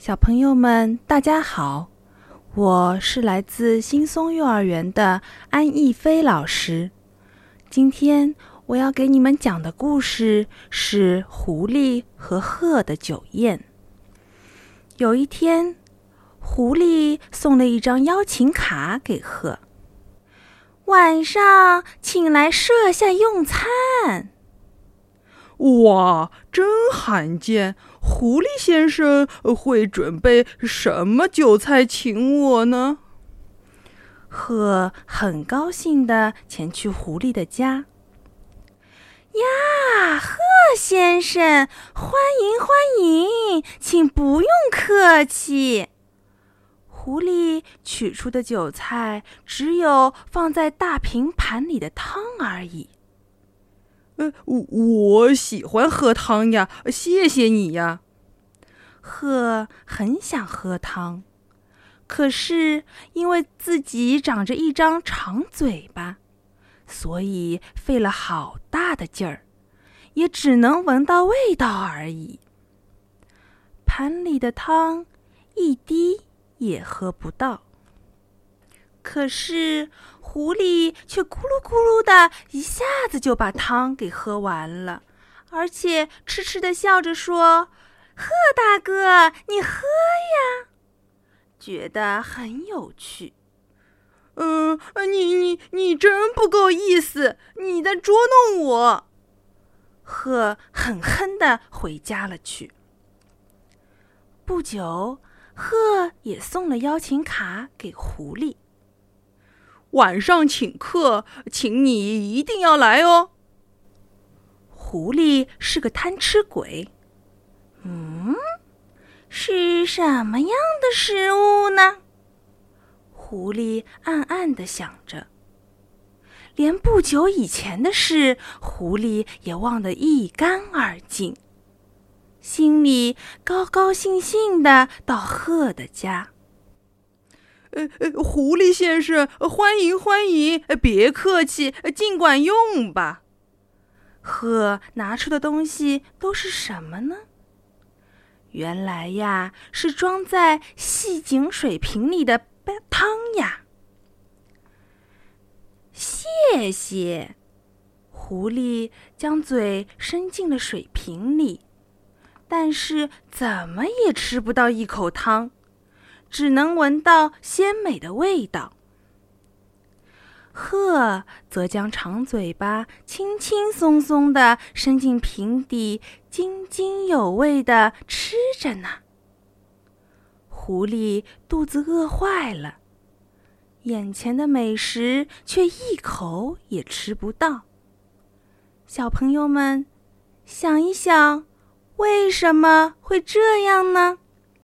小朋友们，大家好！我是来自新松幼儿园的安逸飞老师。今天我要给你们讲的故事是狐狸和鹤的酒宴。有一天，狐狸送了一张邀请卡给鹤，晚上请来设下用餐。哇，真罕见！狐狸先生会准备什么酒菜请我呢？鹤很高兴地前去狐狸的家。呀，鹤先生，欢迎欢迎，请不用客气。狐狸取出的酒菜只有放在大平盘里的汤而已。呃，我喜欢喝汤呀，谢谢你呀。鹤很想喝汤，可是因为自己长着一张长嘴巴，所以费了好大的劲儿，也只能闻到味道而已。盘里的汤一滴也喝不到。可是狐狸却咕噜咕噜的一下子就把汤给喝完了，而且痴痴的笑着说：“鹤大哥，你喝呀，觉得很有趣。”“嗯，你你你真不够意思，你在捉弄我。”鹤狠狠的回家了去。不久，鹤也送了邀请卡给狐狸。晚上请客，请你一定要来哦。狐狸是个贪吃鬼，嗯，是什么样的食物呢？狐狸暗暗的想着，连不久以前的事，狐狸也忘得一干二净，心里高高兴兴的到鹤的家。呃呃，狐狸先生，欢迎欢迎，别客气，尽管用吧。鹤拿出的东西都是什么呢？原来呀，是装在细井水瓶里的汤呀。谢谢。狐狸将嘴伸进了水瓶里，但是怎么也吃不到一口汤。只能闻到鲜美的味道。鹤则将长嘴巴轻轻松松地伸进瓶底，津津有味地吃着呢。狐狸肚子饿坏了，眼前的美食却一口也吃不到。小朋友们，想一想，为什么会这样呢？